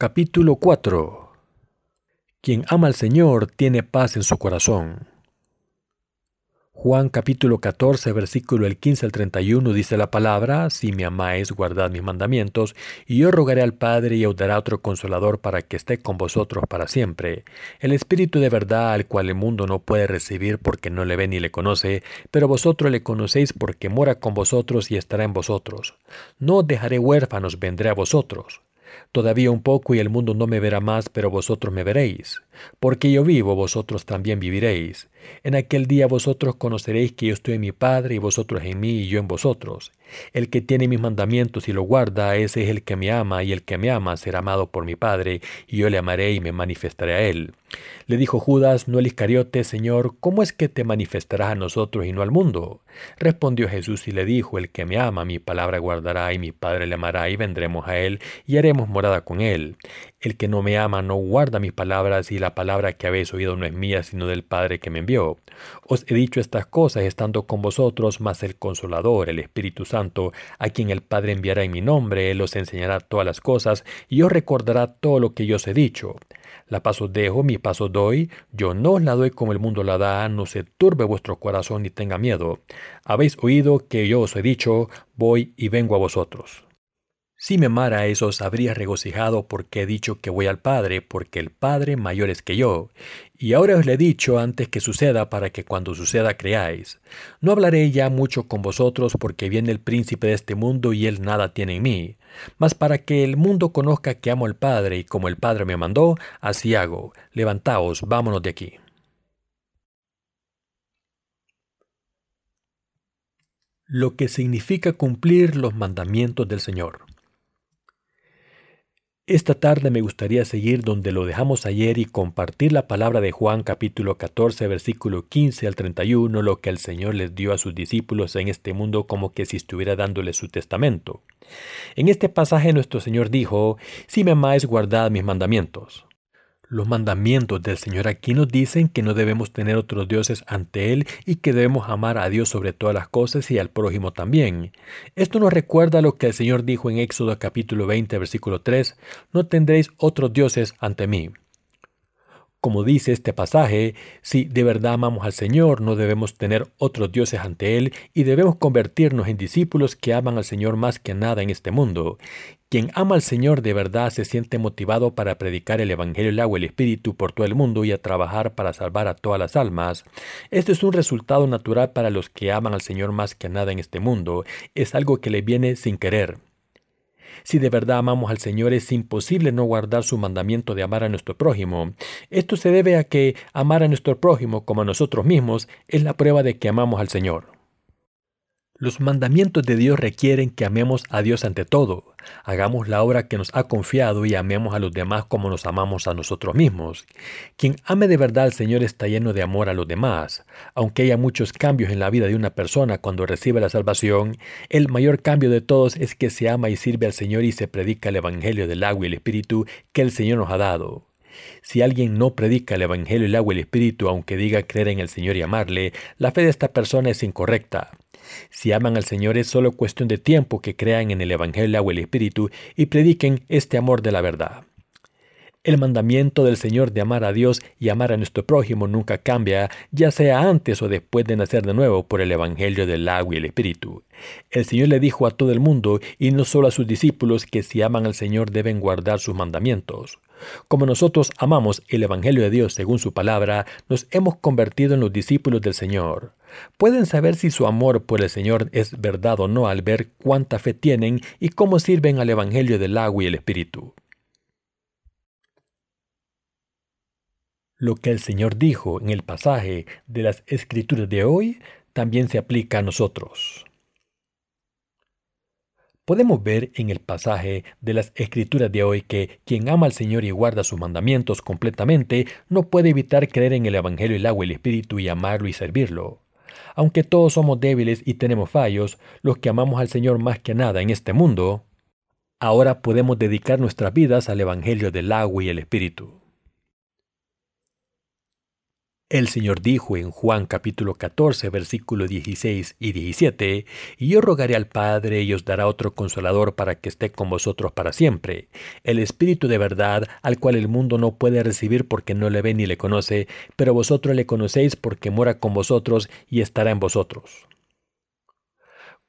Capítulo 4 Quien ama al Señor tiene paz en su corazón. Juan capítulo 14, versículo el 15 al 31 dice la palabra, Si me amáis, guardad mis mandamientos, y yo rogaré al Padre y os dará otro consolador para que esté con vosotros para siempre. El Espíritu de verdad al cual el mundo no puede recibir porque no le ve ni le conoce, pero vosotros le conocéis porque mora con vosotros y estará en vosotros. No dejaré huérfanos, vendré a vosotros. Todavía un poco y el mundo no me verá más, pero vosotros me veréis. Porque yo vivo, vosotros también viviréis. En aquel día vosotros conoceréis que yo estoy en mi Padre y vosotros en mí y yo en vosotros. El que tiene mis mandamientos y lo guarda, ese es el que me ama, y el que me ama será amado por mi Padre, y yo le amaré y me manifestaré a él. Le dijo Judas, no el Iscariote, Señor, ¿cómo es que te manifestarás a nosotros y no al mundo? Respondió Jesús y le dijo, el que me ama, mi palabra guardará, y mi Padre le amará, y vendremos a él, y haremos morada con él. El que no me ama no guarda mis palabras, y la palabra que habéis oído no es mía, sino del Padre que me envió. Os he dicho estas cosas estando con vosotros, mas el Consolador, el Espíritu Santo, a quien el Padre enviará en mi nombre, Él os enseñará todas las cosas, y os recordará todo lo que yo os he dicho. La paz os dejo, mi paz os doy, yo no os la doy como el mundo la da, no se turbe vuestro corazón ni tenga miedo. Habéis oído que yo os he dicho, voy y vengo a vosotros. Si me amara eso os habría regocijado porque he dicho que voy al Padre, porque el Padre mayor es que yo. Y ahora os le he dicho antes que suceda para que cuando suceda creáis. No hablaré ya mucho con vosotros porque viene el príncipe de este mundo y él nada tiene en mí. Mas para que el mundo conozca que amo al Padre y como el Padre me mandó, así hago. Levantaos, vámonos de aquí. Lo que significa cumplir los mandamientos del Señor. Esta tarde me gustaría seguir donde lo dejamos ayer y compartir la palabra de Juan capítulo 14 versículo 15 al 31, lo que el Señor les dio a sus discípulos en este mundo como que si estuviera dándoles su testamento. En este pasaje nuestro Señor dijo, Si me amáis guardad mis mandamientos. Los mandamientos del Señor aquí nos dicen que no debemos tener otros dioses ante Él y que debemos amar a Dios sobre todas las cosas y al prójimo también. Esto nos recuerda lo que el Señor dijo en Éxodo capítulo 20 versículo 3, no tendréis otros dioses ante mí. Como dice este pasaje, si de verdad amamos al Señor, no debemos tener otros dioses ante Él y debemos convertirnos en discípulos que aman al Señor más que nada en este mundo. Quien ama al Señor de verdad se siente motivado para predicar el Evangelio, el agua y el Espíritu por todo el mundo y a trabajar para salvar a todas las almas. Este es un resultado natural para los que aman al Señor más que nada en este mundo. Es algo que le viene sin querer. Si de verdad amamos al Señor es imposible no guardar su mandamiento de amar a nuestro prójimo. Esto se debe a que amar a nuestro prójimo como a nosotros mismos es la prueba de que amamos al Señor. Los mandamientos de Dios requieren que amemos a Dios ante todo, hagamos la obra que nos ha confiado y amemos a los demás como nos amamos a nosotros mismos. Quien ame de verdad al Señor está lleno de amor a los demás. Aunque haya muchos cambios en la vida de una persona cuando recibe la salvación, el mayor cambio de todos es que se ama y sirve al Señor y se predica el Evangelio del agua y el Espíritu que el Señor nos ha dado. Si alguien no predica el Evangelio, el agua y el Espíritu, aunque diga creer en el Señor y amarle, la fe de esta persona es incorrecta. Si aman al Señor es solo cuestión de tiempo que crean en el Evangelio o el Espíritu y prediquen este amor de la verdad. El mandamiento del Señor de amar a Dios y amar a nuestro prójimo nunca cambia, ya sea antes o después de nacer de nuevo por el Evangelio del agua y el Espíritu. El Señor le dijo a todo el mundo, y no solo a sus discípulos, que si aman al Señor deben guardar sus mandamientos. Como nosotros amamos el Evangelio de Dios según su palabra, nos hemos convertido en los discípulos del Señor. Pueden saber si su amor por el Señor es verdad o no al ver cuánta fe tienen y cómo sirven al Evangelio del agua y el Espíritu. Lo que el Señor dijo en el pasaje de las Escrituras de hoy también se aplica a nosotros. Podemos ver en el pasaje de las Escrituras de hoy que quien ama al Señor y guarda sus mandamientos completamente no puede evitar creer en el Evangelio, el agua y el Espíritu y amarlo y servirlo. Aunque todos somos débiles y tenemos fallos, los que amamos al Señor más que nada en este mundo, ahora podemos dedicar nuestras vidas al Evangelio del agua y el Espíritu. El Señor dijo en Juan capítulo 14, versículo 16 y 17, Y yo rogaré al Padre y os dará otro consolador para que esté con vosotros para siempre, el Espíritu de verdad, al cual el mundo no puede recibir porque no le ve ni le conoce, pero vosotros le conocéis porque mora con vosotros y estará en vosotros.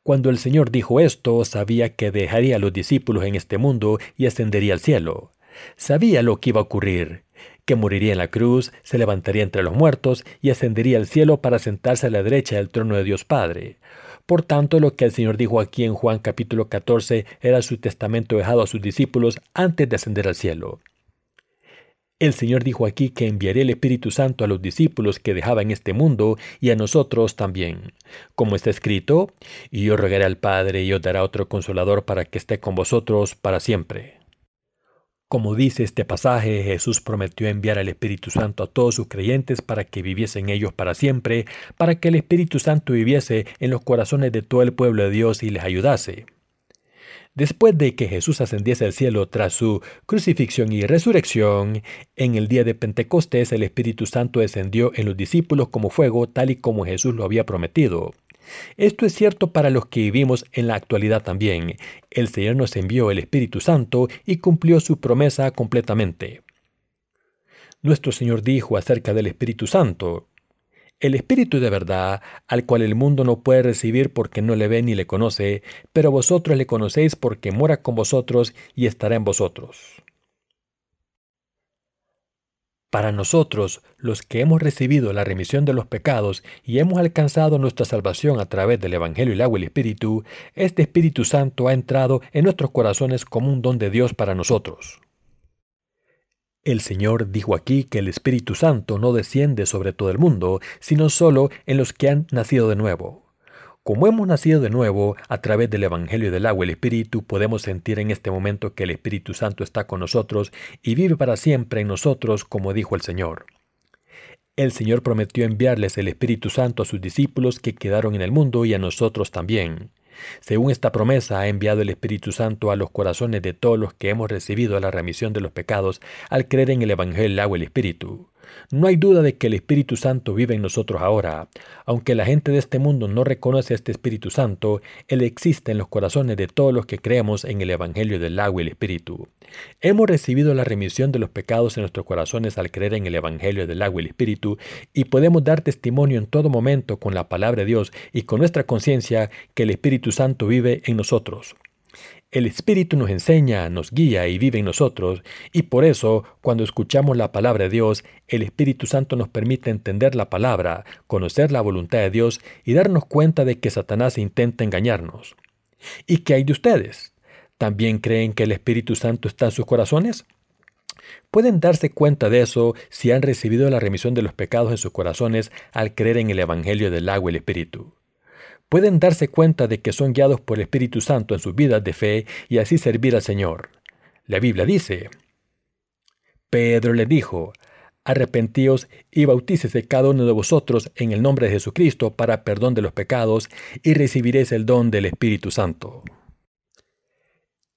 Cuando el Señor dijo esto, sabía que dejaría a los discípulos en este mundo y ascendería al cielo. Sabía lo que iba a ocurrir que moriría en la cruz, se levantaría entre los muertos y ascendería al cielo para sentarse a la derecha del trono de Dios Padre. Por tanto, lo que el Señor dijo aquí en Juan capítulo 14 era su testamento dejado a sus discípulos antes de ascender al cielo. El Señor dijo aquí que enviaría el Espíritu Santo a los discípulos que dejaba en este mundo y a nosotros también. Como está escrito, y yo rogaré al Padre y os dará otro consolador para que esté con vosotros para siempre. Como dice este pasaje, Jesús prometió enviar al Espíritu Santo a todos sus creyentes para que viviesen ellos para siempre, para que el Espíritu Santo viviese en los corazones de todo el pueblo de Dios y les ayudase. Después de que Jesús ascendiese al cielo tras su crucifixión y resurrección, en el día de Pentecostés el Espíritu Santo descendió en los discípulos como fuego, tal y como Jesús lo había prometido. Esto es cierto para los que vivimos en la actualidad también. El Señor nos envió el Espíritu Santo y cumplió su promesa completamente. Nuestro Señor dijo acerca del Espíritu Santo, el Espíritu de verdad, al cual el mundo no puede recibir porque no le ve ni le conoce, pero vosotros le conocéis porque mora con vosotros y estará en vosotros. Para nosotros, los que hemos recibido la remisión de los pecados y hemos alcanzado nuestra salvación a través del Evangelio y el agua y el Espíritu, este Espíritu Santo ha entrado en nuestros corazones como un don de Dios para nosotros. El Señor dijo aquí que el Espíritu Santo no desciende sobre todo el mundo, sino solo en los que han nacido de nuevo. Como hemos nacido de nuevo a través del Evangelio del agua y el Espíritu, podemos sentir en este momento que el Espíritu Santo está con nosotros y vive para siempre en nosotros, como dijo el Señor. El Señor prometió enviarles el Espíritu Santo a sus discípulos que quedaron en el mundo y a nosotros también. Según esta promesa, ha enviado el Espíritu Santo a los corazones de todos los que hemos recibido la remisión de los pecados al creer en el Evangelio del agua y el Espíritu. No hay duda de que el Espíritu Santo vive en nosotros ahora. Aunque la gente de este mundo no reconoce a este Espíritu Santo, Él existe en los corazones de todos los que creemos en el Evangelio del agua y el Espíritu. Hemos recibido la remisión de los pecados en nuestros corazones al creer en el Evangelio del agua y el Espíritu y podemos dar testimonio en todo momento con la palabra de Dios y con nuestra conciencia que el Espíritu Santo vive en nosotros. El Espíritu nos enseña, nos guía y vive en nosotros, y por eso, cuando escuchamos la palabra de Dios, el Espíritu Santo nos permite entender la palabra, conocer la voluntad de Dios y darnos cuenta de que Satanás intenta engañarnos. ¿Y qué hay de ustedes? ¿También creen que el Espíritu Santo está en sus corazones? Pueden darse cuenta de eso si han recibido la remisión de los pecados en sus corazones al creer en el Evangelio del agua y el Espíritu pueden darse cuenta de que son guiados por el Espíritu Santo en sus vidas de fe y así servir al Señor. La Biblia dice, Pedro le dijo, Arrepentíos y bautícese cada uno de vosotros en el nombre de Jesucristo para perdón de los pecados y recibiréis el don del Espíritu Santo.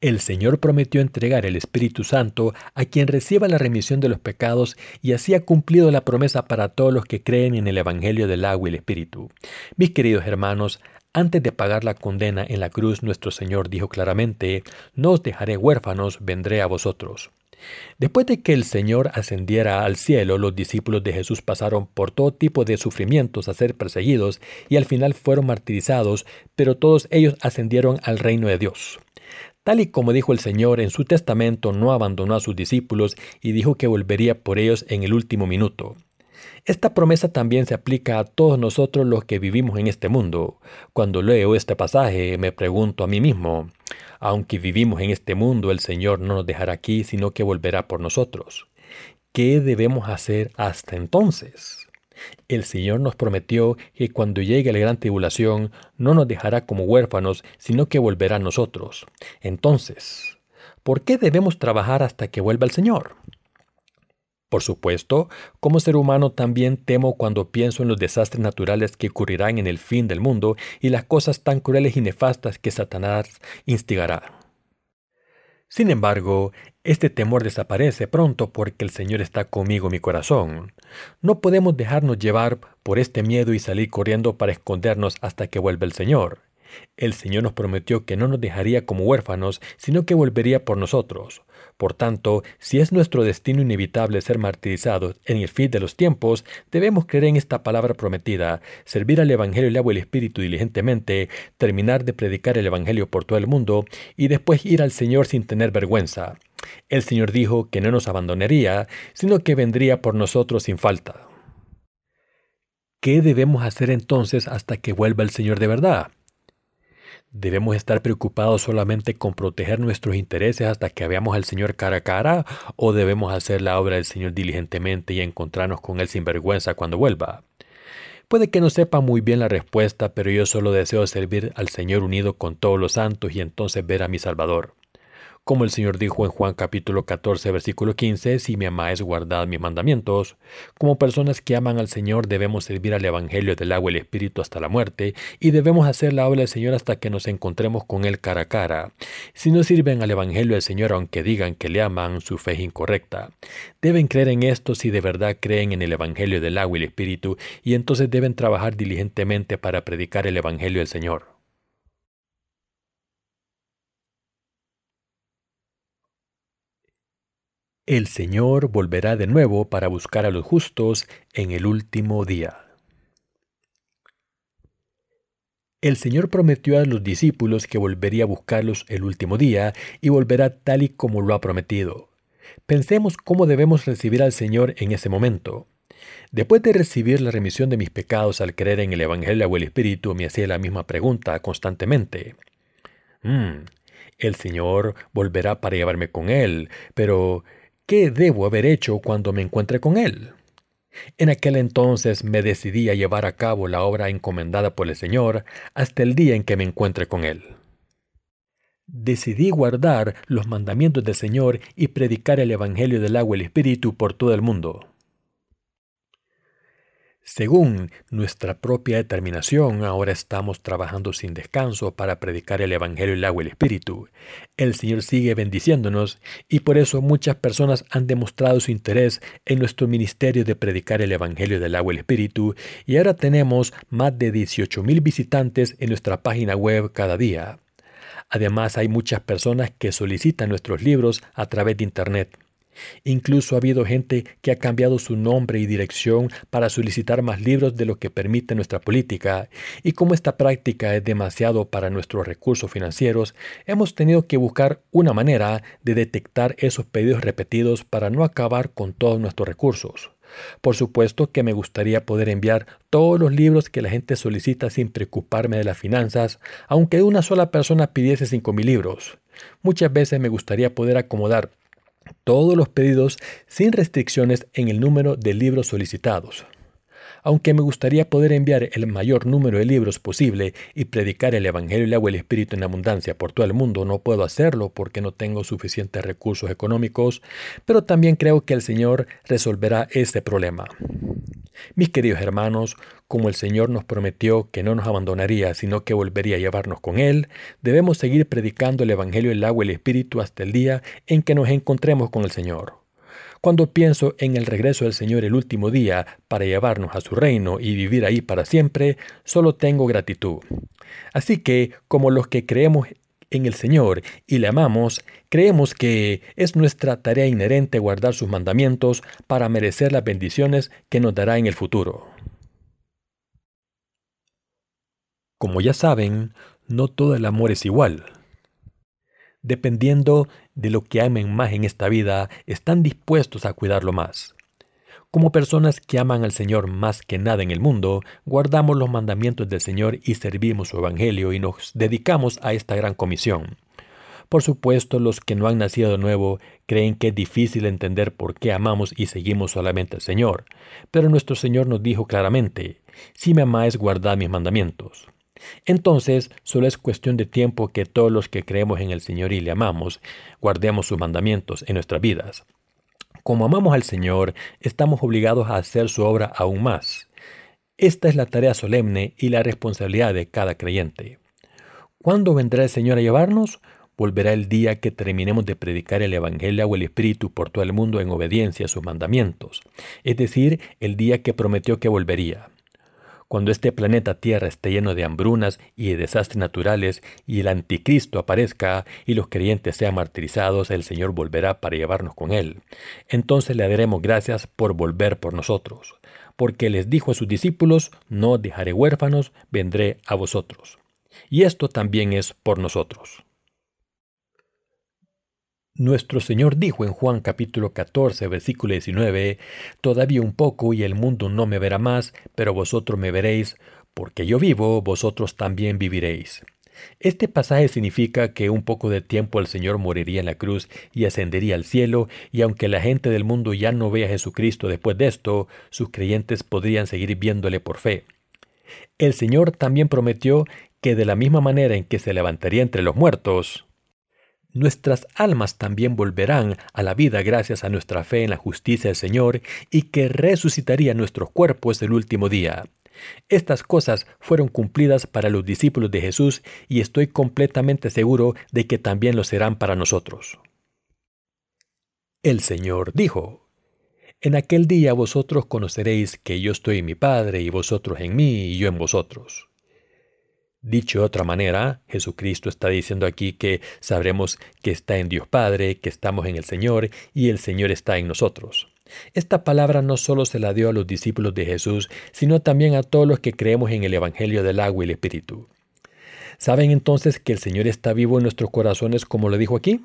El Señor prometió entregar el Espíritu Santo a quien reciba la remisión de los pecados y así ha cumplido la promesa para todos los que creen en el Evangelio del agua y el Espíritu. Mis queridos hermanos, antes de pagar la condena en la cruz, nuestro Señor dijo claramente, No os dejaré huérfanos, vendré a vosotros. Después de que el Señor ascendiera al cielo, los discípulos de Jesús pasaron por todo tipo de sufrimientos a ser perseguidos y al final fueron martirizados, pero todos ellos ascendieron al reino de Dios. Tal y como dijo el Señor en su testamento, no abandonó a sus discípulos y dijo que volvería por ellos en el último minuto. Esta promesa también se aplica a todos nosotros los que vivimos en este mundo. Cuando leo este pasaje me pregunto a mí mismo, aunque vivimos en este mundo, el Señor no nos dejará aquí, sino que volverá por nosotros. ¿Qué debemos hacer hasta entonces? El Señor nos prometió que cuando llegue la gran tribulación no nos dejará como huérfanos, sino que volverá a nosotros. Entonces, ¿por qué debemos trabajar hasta que vuelva el Señor? Por supuesto, como ser humano también temo cuando pienso en los desastres naturales que ocurrirán en el fin del mundo y las cosas tan crueles y nefastas que Satanás instigará. Sin embargo, este temor desaparece pronto porque el Señor está conmigo en mi corazón. No podemos dejarnos llevar por este miedo y salir corriendo para escondernos hasta que vuelva el Señor. El Señor nos prometió que no nos dejaría como huérfanos, sino que volvería por nosotros. Por tanto, si es nuestro destino inevitable ser martirizados en el fin de los tiempos, debemos creer en esta palabra prometida, servir al Evangelio y agua el Espíritu diligentemente, terminar de predicar el Evangelio por todo el mundo y después ir al Señor sin tener vergüenza. El Señor dijo que no nos abandonaría, sino que vendría por nosotros sin falta. ¿Qué debemos hacer entonces hasta que vuelva el Señor de verdad? ¿Debemos estar preocupados solamente con proteger nuestros intereses hasta que veamos al Señor cara a cara? ¿O debemos hacer la obra del Señor diligentemente y encontrarnos con Él sin vergüenza cuando vuelva? Puede que no sepa muy bien la respuesta, pero yo solo deseo servir al Señor unido con todos los santos y entonces ver a mi Salvador. Como el Señor dijo en Juan capítulo 14 versículo 15, si me amáis guardad mis mandamientos. Como personas que aman al Señor debemos servir al Evangelio del agua y el Espíritu hasta la muerte y debemos hacer la obra del Señor hasta que nos encontremos con Él cara a cara. Si no sirven al Evangelio del Señor aunque digan que le aman, su fe es incorrecta. Deben creer en esto si de verdad creen en el Evangelio del agua y el Espíritu y entonces deben trabajar diligentemente para predicar el Evangelio del Señor. El Señor volverá de nuevo para buscar a los justos en el último día. El Señor prometió a los discípulos que volvería a buscarlos el último día y volverá tal y como lo ha prometido. Pensemos cómo debemos recibir al Señor en ese momento. Después de recibir la remisión de mis pecados al creer en el Evangelio o el Espíritu, me hacía la misma pregunta constantemente. Mm, el Señor volverá para llevarme con Él, pero ¿Qué debo haber hecho cuando me encuentre con Él? En aquel entonces me decidí a llevar a cabo la obra encomendada por el Señor hasta el día en que me encuentre con Él. Decidí guardar los mandamientos del Señor y predicar el Evangelio del agua y el Espíritu por todo el mundo. Según nuestra propia determinación, ahora estamos trabajando sin descanso para predicar el Evangelio, el agua y el Espíritu. El Señor sigue bendiciéndonos y por eso muchas personas han demostrado su interés en nuestro ministerio de predicar el Evangelio del agua y el Espíritu y ahora tenemos más de 18 mil visitantes en nuestra página web cada día. Además hay muchas personas que solicitan nuestros libros a través de Internet. Incluso ha habido gente que ha cambiado su nombre y dirección para solicitar más libros de lo que permite nuestra política, y como esta práctica es demasiado para nuestros recursos financieros, hemos tenido que buscar una manera de detectar esos pedidos repetidos para no acabar con todos nuestros recursos. Por supuesto que me gustaría poder enviar todos los libros que la gente solicita sin preocuparme de las finanzas, aunque una sola persona pidiese 5.000 libros. Muchas veces me gustaría poder acomodar todos los pedidos sin restricciones en el número de libros solicitados. Aunque me gustaría poder enviar el mayor número de libros posible y predicar el Evangelio y el agua el Espíritu en abundancia por todo el mundo, no puedo hacerlo porque no tengo suficientes recursos económicos, pero también creo que el Señor resolverá este problema. Mis queridos hermanos, como el Señor nos prometió que no nos abandonaría, sino que volvería a llevarnos con Él, debemos seguir predicando el Evangelio del agua y el Espíritu hasta el día en que nos encontremos con el Señor. Cuando pienso en el regreso del Señor el último día para llevarnos a su reino y vivir ahí para siempre, solo tengo gratitud. Así que, como los que creemos en el Señor y le amamos, creemos que es nuestra tarea inherente guardar sus mandamientos para merecer las bendiciones que nos dará en el futuro. Como ya saben, no todo el amor es igual. Dependiendo de lo que amen más en esta vida, están dispuestos a cuidarlo más. Como personas que aman al Señor más que nada en el mundo, guardamos los mandamientos del Señor y servimos su Evangelio y nos dedicamos a esta gran comisión. Por supuesto, los que no han nacido de nuevo creen que es difícil entender por qué amamos y seguimos solamente al Señor, pero nuestro Señor nos dijo claramente, si me amáis, guardad mis mandamientos. Entonces, solo es cuestión de tiempo que todos los que creemos en el Señor y le amamos, guardemos sus mandamientos en nuestras vidas. Como amamos al Señor, estamos obligados a hacer su obra aún más. Esta es la tarea solemne y la responsabilidad de cada creyente. ¿Cuándo vendrá el Señor a llevarnos? volverá el día que terminemos de predicar el Evangelio o el Espíritu por todo el mundo en obediencia a sus mandamientos, es decir, el día que prometió que volvería. Cuando este planeta Tierra esté lleno de hambrunas y de desastres naturales y el anticristo aparezca y los creyentes sean martirizados, el Señor volverá para llevarnos con él. Entonces le daremos gracias por volver por nosotros, porque les dijo a sus discípulos, no dejaré huérfanos, vendré a vosotros. Y esto también es por nosotros. Nuestro Señor dijo en Juan capítulo 14, versículo 19, Todavía un poco y el mundo no me verá más, pero vosotros me veréis, porque yo vivo, vosotros también viviréis. Este pasaje significa que un poco de tiempo el Señor moriría en la cruz y ascendería al cielo, y aunque la gente del mundo ya no vea a Jesucristo después de esto, sus creyentes podrían seguir viéndole por fe. El Señor también prometió que de la misma manera en que se levantaría entre los muertos, nuestras almas también volverán a la vida gracias a nuestra fe en la justicia del Señor y que resucitaría nuestros cuerpos el último día. Estas cosas fueron cumplidas para los discípulos de Jesús y estoy completamente seguro de que también lo serán para nosotros. El Señor dijo, En aquel día vosotros conoceréis que yo estoy en mi Padre y vosotros en mí y yo en vosotros. Dicho de otra manera, Jesucristo está diciendo aquí que sabremos que está en Dios Padre, que estamos en el Señor y el Señor está en nosotros. Esta palabra no solo se la dio a los discípulos de Jesús, sino también a todos los que creemos en el Evangelio del agua y el Espíritu. ¿Saben entonces que el Señor está vivo en nuestros corazones como lo dijo aquí?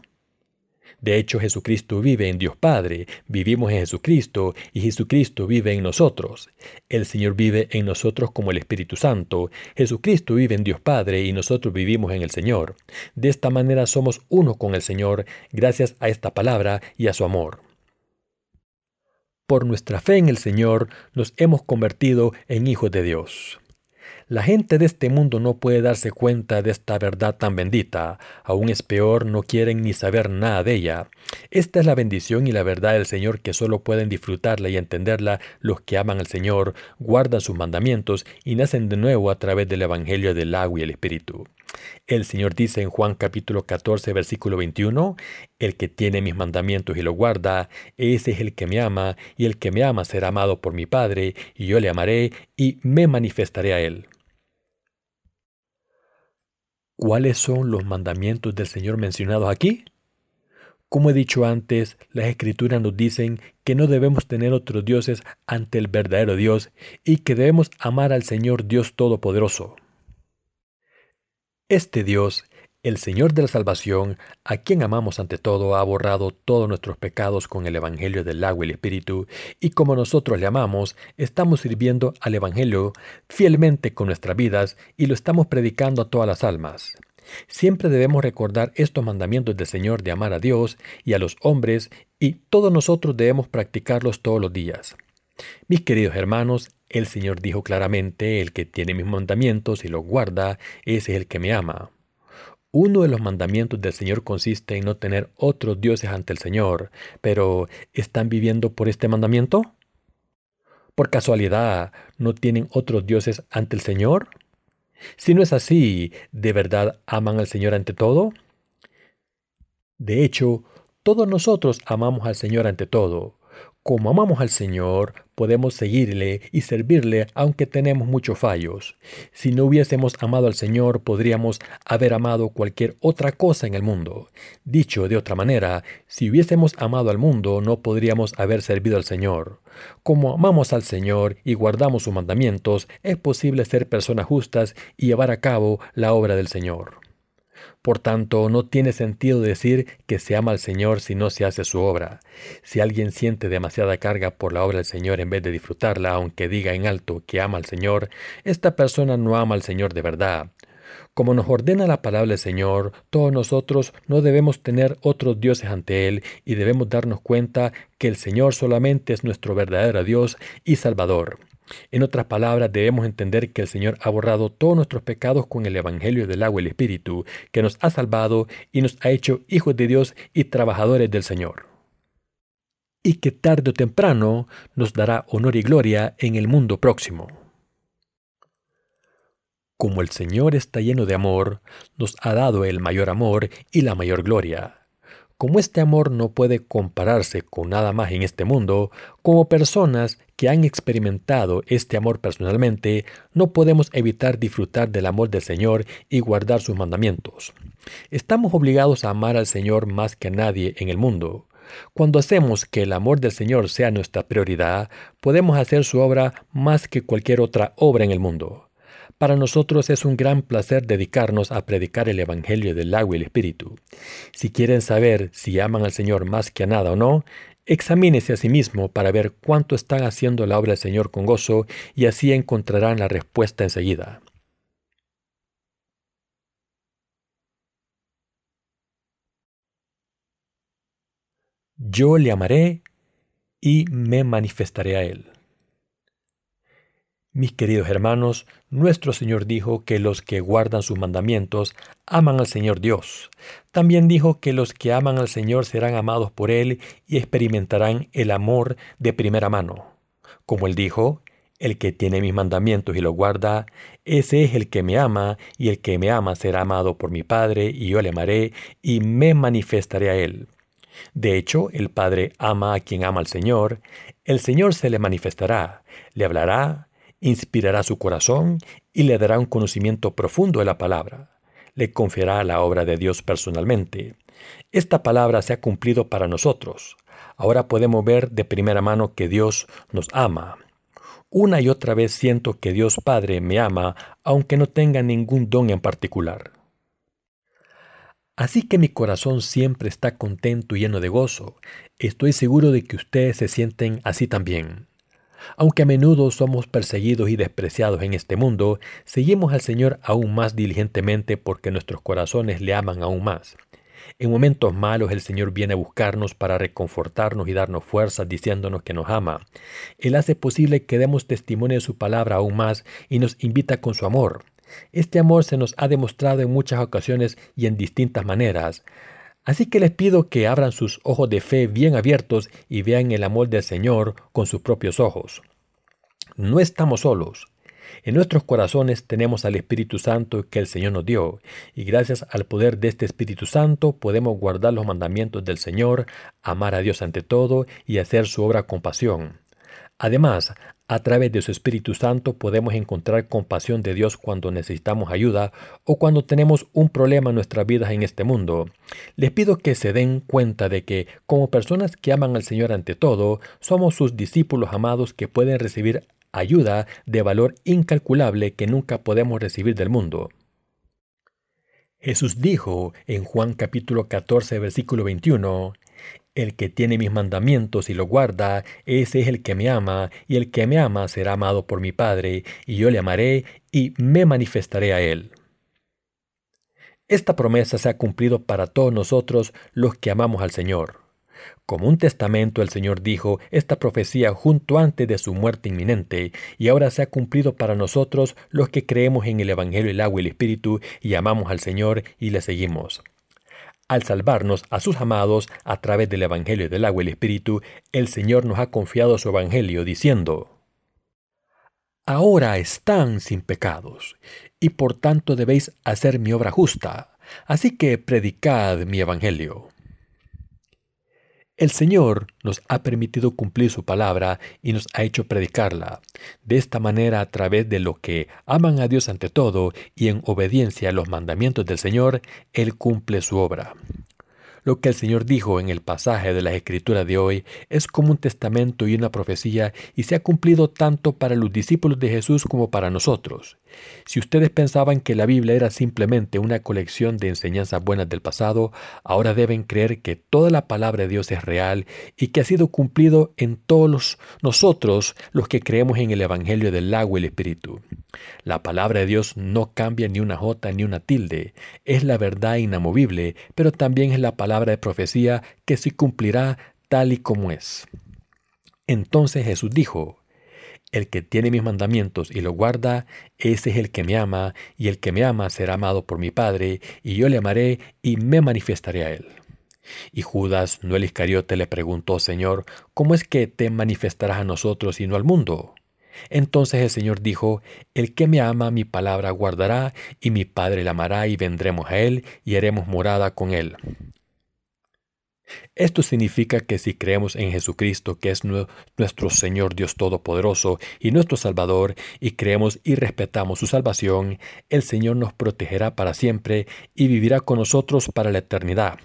De hecho, Jesucristo vive en Dios Padre, vivimos en Jesucristo y Jesucristo vive en nosotros. El Señor vive en nosotros como el Espíritu Santo. Jesucristo vive en Dios Padre y nosotros vivimos en el Señor. De esta manera somos uno con el Señor gracias a esta palabra y a su amor. Por nuestra fe en el Señor nos hemos convertido en hijos de Dios. La gente de este mundo no puede darse cuenta de esta verdad tan bendita, aún es peor, no quieren ni saber nada de ella. Esta es la bendición y la verdad del Señor que solo pueden disfrutarla y entenderla los que aman al Señor, guardan sus mandamientos y nacen de nuevo a través del Evangelio del agua y el Espíritu. El Señor dice en Juan capítulo 14 versículo 21, El que tiene mis mandamientos y los guarda, ese es el que me ama, y el que me ama será amado por mi Padre, y yo le amaré y me manifestaré a él. ¿Cuáles son los mandamientos del Señor mencionados aquí? Como he dicho antes, las escrituras nos dicen que no debemos tener otros dioses ante el verdadero Dios y que debemos amar al Señor Dios Todopoderoso. Este Dios el Señor de la salvación, a quien amamos ante todo, ha borrado todos nuestros pecados con el Evangelio del agua y el Espíritu, y como nosotros le amamos, estamos sirviendo al Evangelio fielmente con nuestras vidas y lo estamos predicando a todas las almas. Siempre debemos recordar estos mandamientos del Señor de amar a Dios y a los hombres, y todos nosotros debemos practicarlos todos los días. Mis queridos hermanos, el Señor dijo claramente, el que tiene mis mandamientos y los guarda, ese es el que me ama. Uno de los mandamientos del Señor consiste en no tener otros dioses ante el Señor, pero ¿están viviendo por este mandamiento? ¿Por casualidad no tienen otros dioses ante el Señor? Si no es así, ¿de verdad aman al Señor ante todo? De hecho, todos nosotros amamos al Señor ante todo. Como amamos al Señor, podemos seguirle y servirle aunque tenemos muchos fallos. Si no hubiésemos amado al Señor, podríamos haber amado cualquier otra cosa en el mundo. Dicho de otra manera, si hubiésemos amado al mundo, no podríamos haber servido al Señor. Como amamos al Señor y guardamos sus mandamientos, es posible ser personas justas y llevar a cabo la obra del Señor. Por tanto, no tiene sentido decir que se ama al Señor si no se hace su obra. Si alguien siente demasiada carga por la obra del Señor en vez de disfrutarla, aunque diga en alto que ama al Señor, esta persona no ama al Señor de verdad. Como nos ordena la palabra del Señor, todos nosotros no debemos tener otros dioses ante Él y debemos darnos cuenta que el Señor solamente es nuestro verdadero Dios y Salvador. En otras palabras, debemos entender que el Señor ha borrado todos nuestros pecados con el Evangelio del agua y el Espíritu, que nos ha salvado y nos ha hecho hijos de Dios y trabajadores del Señor. Y que tarde o temprano nos dará honor y gloria en el mundo próximo. Como el Señor está lleno de amor, nos ha dado el mayor amor y la mayor gloria. Como este amor no puede compararse con nada más en este mundo, como personas que han experimentado este amor personalmente, no podemos evitar disfrutar del amor del Señor y guardar sus mandamientos. Estamos obligados a amar al Señor más que a nadie en el mundo. Cuando hacemos que el amor del Señor sea nuestra prioridad, podemos hacer su obra más que cualquier otra obra en el mundo. Para nosotros es un gran placer dedicarnos a predicar el Evangelio del agua y el Espíritu. Si quieren saber si aman al Señor más que a nada o no, examínese a sí mismo para ver cuánto están haciendo la obra del Señor con gozo y así encontrarán la respuesta enseguida. Yo le amaré y me manifestaré a él. Mis queridos hermanos, nuestro Señor dijo que los que guardan sus mandamientos aman al Señor Dios. También dijo que los que aman al Señor serán amados por Él y experimentarán el amor de primera mano. Como Él dijo, el que tiene mis mandamientos y los guarda, ese es el que me ama, y el que me ama será amado por mi Padre, y yo le amaré, y me manifestaré a Él. De hecho, el Padre ama a quien ama al Señor, el Señor se le manifestará, le hablará, inspirará su corazón y le dará un conocimiento profundo de la palabra. Le confiará la obra de Dios personalmente. Esta palabra se ha cumplido para nosotros. Ahora podemos ver de primera mano que Dios nos ama. Una y otra vez siento que Dios Padre me ama, aunque no tenga ningún don en particular. Así que mi corazón siempre está contento y lleno de gozo. Estoy seguro de que ustedes se sienten así también. Aunque a menudo somos perseguidos y despreciados en este mundo, seguimos al Señor aún más diligentemente porque nuestros corazones le aman aún más. En momentos malos el Señor viene a buscarnos para reconfortarnos y darnos fuerzas diciéndonos que nos ama. Él hace posible que demos testimonio de su palabra aún más y nos invita con su amor. Este amor se nos ha demostrado en muchas ocasiones y en distintas maneras. Así que les pido que abran sus ojos de fe bien abiertos y vean el amor del Señor con sus propios ojos. No estamos solos. En nuestros corazones tenemos al Espíritu Santo que el Señor nos dio, y gracias al poder de este Espíritu Santo podemos guardar los mandamientos del Señor, amar a Dios ante todo y hacer su obra con pasión. Además, a través de su Espíritu Santo podemos encontrar compasión de Dios cuando necesitamos ayuda o cuando tenemos un problema en nuestras vidas en este mundo. Les pido que se den cuenta de que, como personas que aman al Señor ante todo, somos sus discípulos amados que pueden recibir ayuda de valor incalculable que nunca podemos recibir del mundo. Jesús dijo en Juan capítulo 14 versículo 21, el que tiene mis mandamientos y lo guarda, ese es el que me ama, y el que me ama será amado por mi Padre, y yo le amaré y me manifestaré a él. Esta promesa se ha cumplido para todos nosotros los que amamos al Señor. Como un testamento el Señor dijo esta profecía junto antes de su muerte inminente, y ahora se ha cumplido para nosotros los que creemos en el Evangelio, el agua y el Espíritu, y amamos al Señor y le seguimos. Al salvarnos a sus amados a través del Evangelio del agua y el Espíritu, el Señor nos ha confiado su Evangelio diciendo, Ahora están sin pecados, y por tanto debéis hacer mi obra justa, así que predicad mi Evangelio. El Señor nos ha permitido cumplir su palabra y nos ha hecho predicarla. De esta manera, a través de lo que aman a Dios ante todo y en obediencia a los mandamientos del Señor, Él cumple su obra. Lo que el Señor dijo en el pasaje de la Escritura de hoy es como un testamento y una profecía y se ha cumplido tanto para los discípulos de Jesús como para nosotros. Si ustedes pensaban que la Biblia era simplemente una colección de enseñanzas buenas del pasado, ahora deben creer que toda la palabra de Dios es real y que ha sido cumplido en todos nosotros los que creemos en el Evangelio del agua y el Espíritu. La palabra de Dios no cambia ni una jota ni una tilde, es la verdad inamovible, pero también es la palabra de profecía que se cumplirá tal y como es. Entonces Jesús dijo, el que tiene mis mandamientos y lo guarda, ese es el que me ama, y el que me ama será amado por mi Padre, y yo le amaré y me manifestaré a él. Y Judas, no el Iscariote, le preguntó, Señor, ¿cómo es que te manifestarás a nosotros y no al mundo? Entonces el Señor dijo, El que me ama mi palabra guardará, y mi Padre la amará, y vendremos a él, y haremos morada con él. Esto significa que si creemos en Jesucristo, que es nuestro Señor Dios Todopoderoso y nuestro Salvador, y creemos y respetamos su salvación, el Señor nos protegerá para siempre y vivirá con nosotros para la eternidad.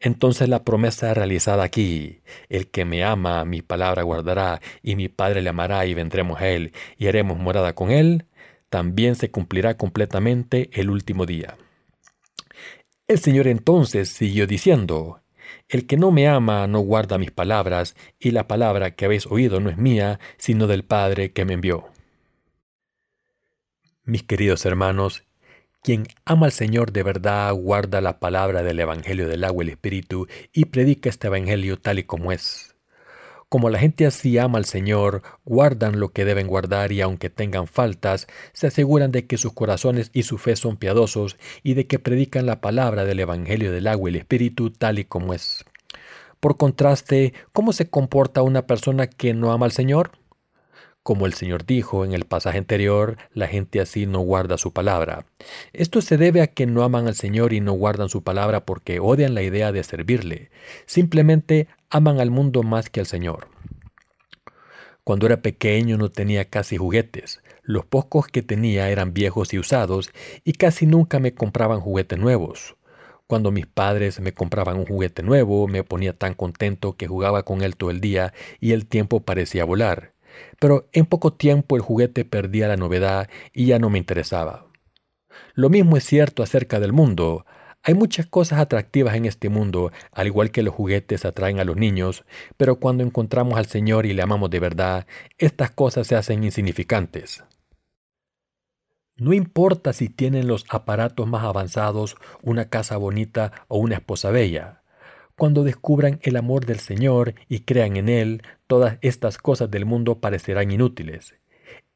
Entonces la promesa realizada aquí, el que me ama, mi palabra guardará, y mi Padre le amará, y vendremos a él, y haremos morada con él, también se cumplirá completamente el último día. El Señor entonces siguió diciendo, El que no me ama no guarda mis palabras, y la palabra que habéis oído no es mía, sino del Padre que me envió. Mis queridos hermanos, quien ama al Señor de verdad guarda la palabra del Evangelio del agua y el Espíritu y predica este Evangelio tal y como es. Como la gente así ama al Señor, guardan lo que deben guardar y aunque tengan faltas, se aseguran de que sus corazones y su fe son piadosos y de que predican la palabra del Evangelio del agua y el Espíritu tal y como es. Por contraste, ¿cómo se comporta una persona que no ama al Señor? Como el Señor dijo en el pasaje anterior, la gente así no guarda su palabra. Esto se debe a que no aman al Señor y no guardan su palabra porque odian la idea de servirle. Simplemente aman al mundo más que al Señor. Cuando era pequeño no tenía casi juguetes. Los pocos que tenía eran viejos y usados y casi nunca me compraban juguetes nuevos. Cuando mis padres me compraban un juguete nuevo, me ponía tan contento que jugaba con él todo el día y el tiempo parecía volar. Pero en poco tiempo el juguete perdía la novedad y ya no me interesaba. Lo mismo es cierto acerca del mundo. Hay muchas cosas atractivas en este mundo, al igual que los juguetes atraen a los niños, pero cuando encontramos al Señor y le amamos de verdad, estas cosas se hacen insignificantes. No importa si tienen los aparatos más avanzados, una casa bonita o una esposa bella. Cuando descubran el amor del Señor y crean en Él, todas estas cosas del mundo parecerán inútiles.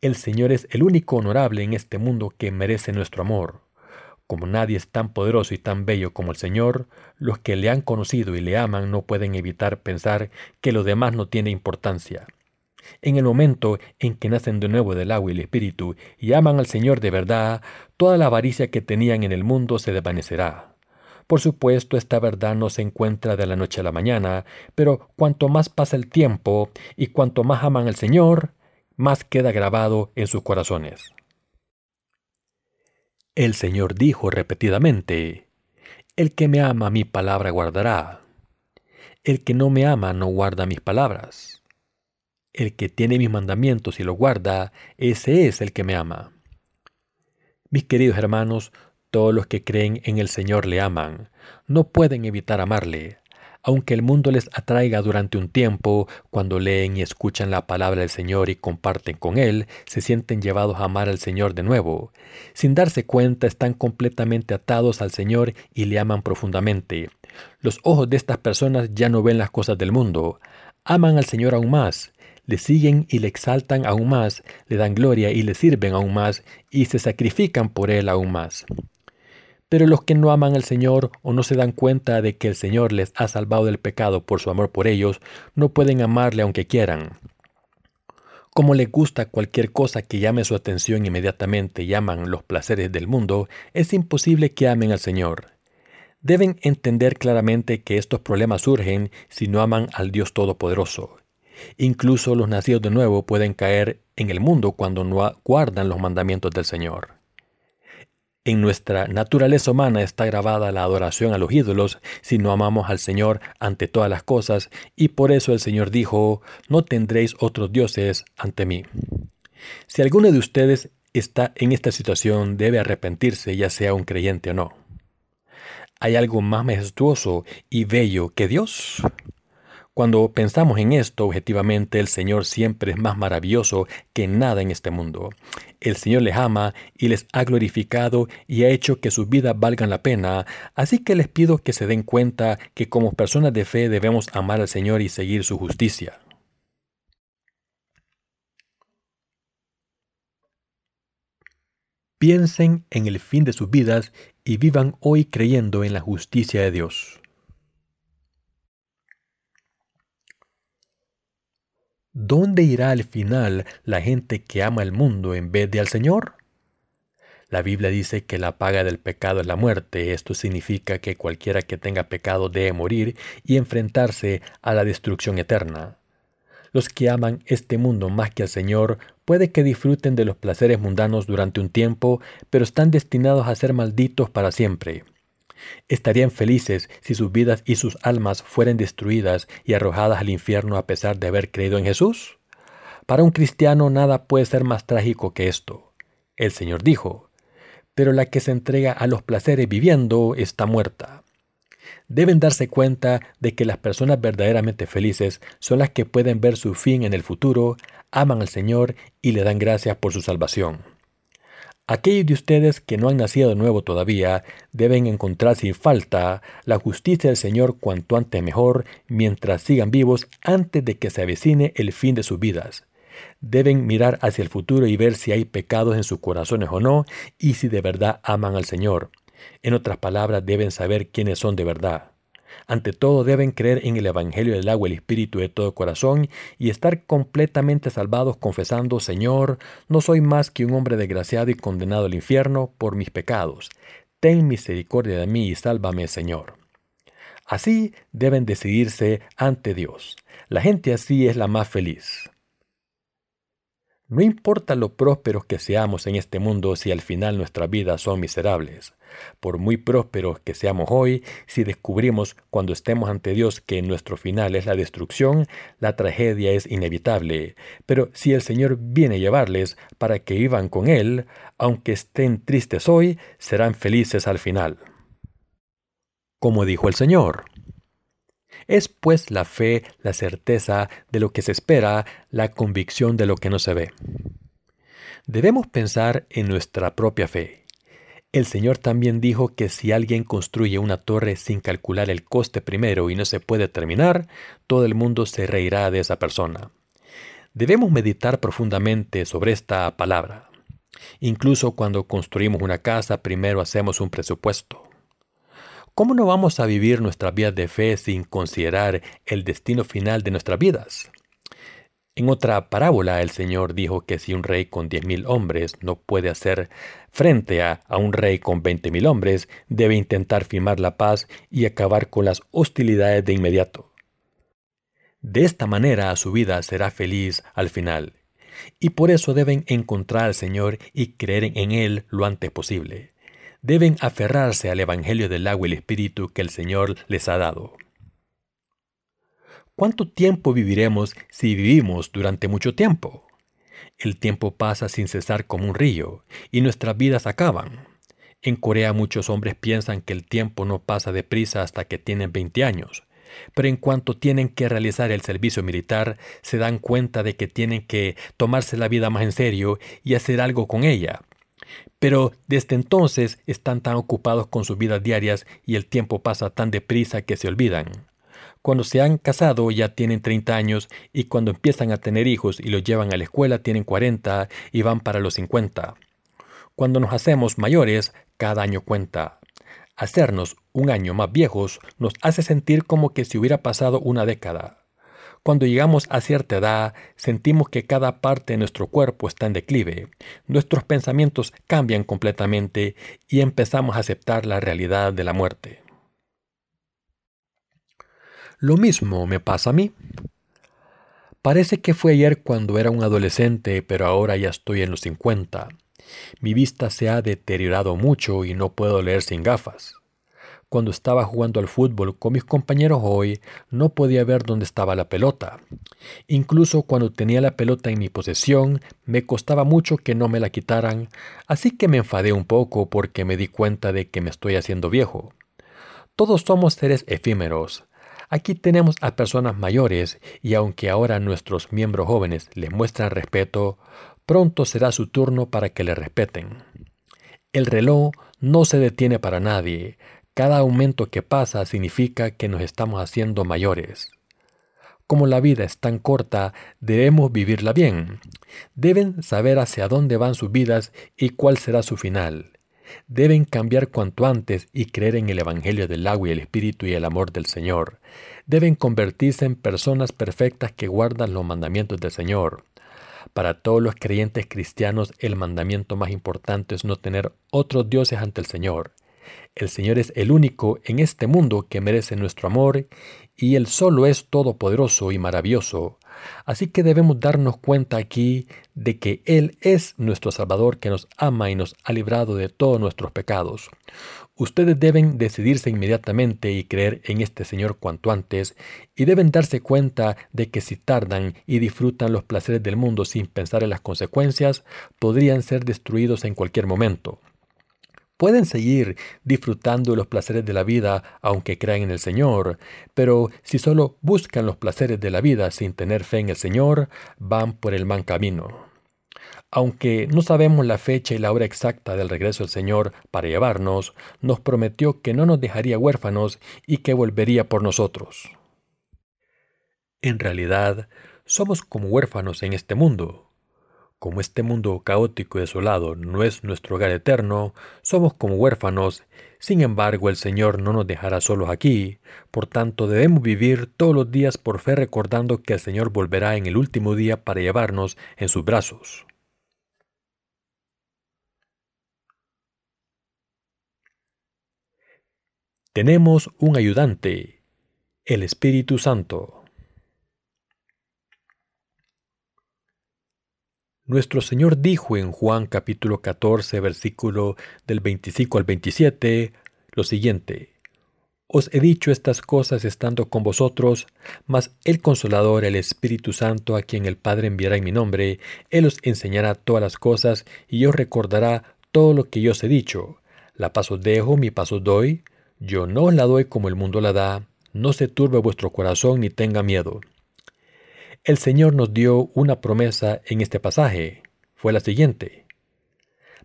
El Señor es el único honorable en este mundo que merece nuestro amor. Como nadie es tan poderoso y tan bello como el Señor, los que le han conocido y le aman no pueden evitar pensar que lo demás no tiene importancia. En el momento en que nacen de nuevo del agua y el Espíritu y aman al Señor de verdad, toda la avaricia que tenían en el mundo se desvanecerá. Por supuesto, esta verdad no se encuentra de la noche a la mañana, pero cuanto más pasa el tiempo y cuanto más aman al Señor, más queda grabado en sus corazones. El Señor dijo repetidamente, El que me ama mi palabra guardará. El que no me ama no guarda mis palabras. El que tiene mis mandamientos y los guarda, ese es el que me ama. Mis queridos hermanos, todos los que creen en el Señor le aman. No pueden evitar amarle. Aunque el mundo les atraiga durante un tiempo, cuando leen y escuchan la palabra del Señor y comparten con Él, se sienten llevados a amar al Señor de nuevo. Sin darse cuenta, están completamente atados al Señor y le aman profundamente. Los ojos de estas personas ya no ven las cosas del mundo. Aman al Señor aún más le siguen y le exaltan aún más, le dan gloria y le sirven aún más, y se sacrifican por él aún más. Pero los que no aman al Señor o no se dan cuenta de que el Señor les ha salvado del pecado por su amor por ellos, no pueden amarle aunque quieran. Como les gusta cualquier cosa que llame su atención inmediatamente y aman los placeres del mundo, es imposible que amen al Señor. Deben entender claramente que estos problemas surgen si no aman al Dios Todopoderoso. Incluso los nacidos de nuevo pueden caer en el mundo cuando no guardan los mandamientos del Señor. En nuestra naturaleza humana está grabada la adoración a los ídolos si no amamos al Señor ante todas las cosas, y por eso el Señor dijo, no tendréis otros dioses ante mí. Si alguno de ustedes está en esta situación, debe arrepentirse, ya sea un creyente o no. ¿Hay algo más majestuoso y bello que Dios? Cuando pensamos en esto objetivamente, el Señor siempre es más maravilloso que nada en este mundo. El Señor les ama y les ha glorificado y ha hecho que sus vidas valgan la pena, así que les pido que se den cuenta que como personas de fe debemos amar al Señor y seguir su justicia. Piensen en el fin de sus vidas y vivan hoy creyendo en la justicia de Dios. ¿Dónde irá al final la gente que ama el mundo en vez de al Señor? La Biblia dice que la paga del pecado es la muerte. Esto significa que cualquiera que tenga pecado debe morir y enfrentarse a la destrucción eterna. Los que aman este mundo más que al Señor puede que disfruten de los placeres mundanos durante un tiempo, pero están destinados a ser malditos para siempre. Estarían felices si sus vidas y sus almas fueran destruidas y arrojadas al infierno a pesar de haber creído en Jesús. Para un cristiano nada puede ser más trágico que esto. El Señor dijo, pero la que se entrega a los placeres viviendo está muerta. Deben darse cuenta de que las personas verdaderamente felices son las que pueden ver su fin en el futuro, aman al Señor y le dan gracias por su salvación. Aquellos de ustedes que no han nacido de nuevo todavía deben encontrar sin falta la justicia del Señor cuanto antes mejor mientras sigan vivos antes de que se avecine el fin de sus vidas. Deben mirar hacia el futuro y ver si hay pecados en sus corazones o no y si de verdad aman al Señor. En otras palabras, deben saber quiénes son de verdad. Ante todo, deben creer en el Evangelio del agua y el Espíritu de todo corazón y estar completamente salvados confesando, Señor, no soy más que un hombre desgraciado y condenado al infierno por mis pecados. Ten misericordia de mí y sálvame, Señor. Así deben decidirse ante Dios. La gente así es la más feliz. No importa lo prósperos que seamos en este mundo si al final nuestras vidas son miserables. Por muy prósperos que seamos hoy, si descubrimos cuando estemos ante Dios que nuestro final es la destrucción, la tragedia es inevitable. Pero si el Señor viene a llevarles para que vivan con Él, aunque estén tristes hoy, serán felices al final. Como dijo el Señor, es pues la fe, la certeza de lo que se espera, la convicción de lo que no se ve. Debemos pensar en nuestra propia fe. El Señor también dijo que si alguien construye una torre sin calcular el coste primero y no se puede terminar, todo el mundo se reirá de esa persona. Debemos meditar profundamente sobre esta palabra. Incluso cuando construimos una casa, primero hacemos un presupuesto. ¿Cómo no vamos a vivir nuestra vida de fe sin considerar el destino final de nuestras vidas? En otra parábola el Señor dijo que si un rey con diez mil hombres no puede hacer frente a un rey con veinte mil hombres, debe intentar firmar la paz y acabar con las hostilidades de inmediato. De esta manera su vida será feliz al final, y por eso deben encontrar al Señor y creer en Él lo antes posible deben aferrarse al Evangelio del agua y el Espíritu que el Señor les ha dado. ¿Cuánto tiempo viviremos si vivimos durante mucho tiempo? El tiempo pasa sin cesar como un río y nuestras vidas acaban. En Corea muchos hombres piensan que el tiempo no pasa deprisa hasta que tienen 20 años, pero en cuanto tienen que realizar el servicio militar se dan cuenta de que tienen que tomarse la vida más en serio y hacer algo con ella, pero desde entonces están tan ocupados con sus vidas diarias y el tiempo pasa tan deprisa que se olvidan. Cuando se han casado ya tienen 30 años y cuando empiezan a tener hijos y los llevan a la escuela tienen 40 y van para los 50. Cuando nos hacemos mayores, cada año cuenta. Hacernos un año más viejos nos hace sentir como que si hubiera pasado una década. Cuando llegamos a cierta edad, sentimos que cada parte de nuestro cuerpo está en declive. Nuestros pensamientos cambian completamente y empezamos a aceptar la realidad de la muerte. Lo mismo me pasa a mí. Parece que fue ayer cuando era un adolescente, pero ahora ya estoy en los 50. Mi vista se ha deteriorado mucho y no puedo leer sin gafas. Cuando estaba jugando al fútbol con mis compañeros hoy, no podía ver dónde estaba la pelota. Incluso cuando tenía la pelota en mi posesión, me costaba mucho que no me la quitaran, así que me enfadé un poco porque me di cuenta de que me estoy haciendo viejo. Todos somos seres efímeros. Aquí tenemos a personas mayores y aunque ahora nuestros miembros jóvenes les muestran respeto, pronto será su turno para que le respeten. El reloj no se detiene para nadie, cada aumento que pasa significa que nos estamos haciendo mayores. Como la vida es tan corta, debemos vivirla bien. Deben saber hacia dónde van sus vidas y cuál será su final. Deben cambiar cuanto antes y creer en el Evangelio del agua y el Espíritu y el amor del Señor. Deben convertirse en personas perfectas que guardan los mandamientos del Señor. Para todos los creyentes cristianos el mandamiento más importante es no tener otros dioses ante el Señor. El Señor es el único en este mundo que merece nuestro amor y Él solo es todopoderoso y maravilloso. Así que debemos darnos cuenta aquí de que Él es nuestro Salvador que nos ama y nos ha librado de todos nuestros pecados. Ustedes deben decidirse inmediatamente y creer en este Señor cuanto antes, y deben darse cuenta de que si tardan y disfrutan los placeres del mundo sin pensar en las consecuencias, podrían ser destruidos en cualquier momento. Pueden seguir disfrutando los placeres de la vida aunque crean en el Señor, pero si solo buscan los placeres de la vida sin tener fe en el Señor, van por el mal camino. Aunque no sabemos la fecha y la hora exacta del regreso del Señor para llevarnos, nos prometió que no nos dejaría huérfanos y que volvería por nosotros. En realidad, somos como huérfanos en este mundo. Como este mundo caótico y desolado no es nuestro hogar eterno, somos como huérfanos, sin embargo el Señor no nos dejará solos aquí, por tanto debemos vivir todos los días por fe recordando que el Señor volverá en el último día para llevarnos en sus brazos. Tenemos un ayudante, el Espíritu Santo. Nuestro Señor dijo en Juan capítulo 14, versículo del 25 al 27, lo siguiente. Os he dicho estas cosas estando con vosotros, mas el Consolador, el Espíritu Santo, a quien el Padre enviará en mi nombre, Él os enseñará todas las cosas y os recordará todo lo que yo os he dicho. La paz os dejo, mi paz os doy. Yo no os la doy como el mundo la da. No se turbe vuestro corazón ni tenga miedo. El Señor nos dio una promesa en este pasaje. Fue la siguiente.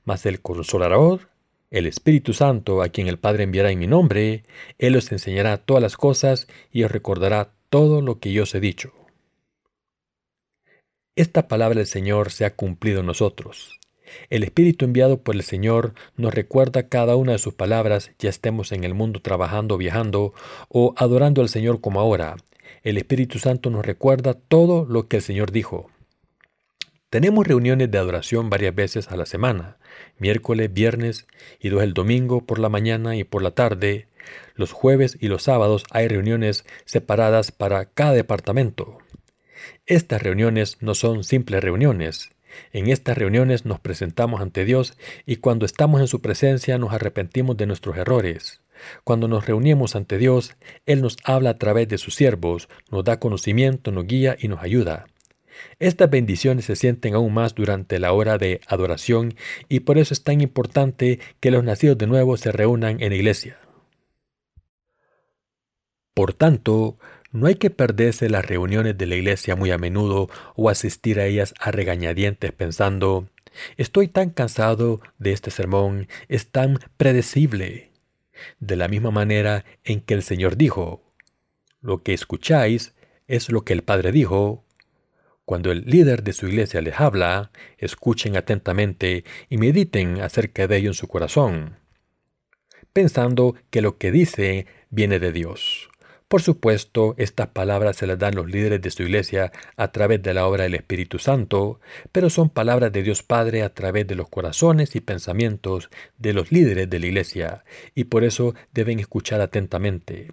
Mas el Consolador, el Espíritu Santo, a quien el Padre enviará en mi nombre, Él os enseñará todas las cosas y os recordará todo lo que yo os he dicho. Esta palabra del Señor se ha cumplido en nosotros. El Espíritu enviado por el Señor nos recuerda cada una de sus palabras, ya estemos en el mundo trabajando, viajando o adorando al Señor como ahora, el Espíritu Santo nos recuerda todo lo que el Señor dijo. Tenemos reuniones de adoración varias veces a la semana, miércoles, viernes y dos el domingo por la mañana y por la tarde. Los jueves y los sábados hay reuniones separadas para cada departamento. Estas reuniones no son simples reuniones. En estas reuniones nos presentamos ante Dios y cuando estamos en su presencia nos arrepentimos de nuestros errores. Cuando nos reunimos ante Dios, Él nos habla a través de sus siervos, nos da conocimiento, nos guía y nos ayuda. Estas bendiciones se sienten aún más durante la hora de adoración y por eso es tan importante que los nacidos de nuevo se reúnan en la iglesia. Por tanto, no hay que perderse las reuniones de la iglesia muy a menudo o asistir a ellas a regañadientes pensando, estoy tan cansado de este sermón, es tan predecible de la misma manera en que el Señor dijo, lo que escucháis es lo que el Padre dijo. Cuando el líder de su iglesia les habla, escuchen atentamente y mediten acerca de ello en su corazón, pensando que lo que dice viene de Dios. Por supuesto, estas palabras se las dan los líderes de su iglesia a través de la obra del Espíritu Santo, pero son palabras de Dios Padre a través de los corazones y pensamientos de los líderes de la iglesia, y por eso deben escuchar atentamente.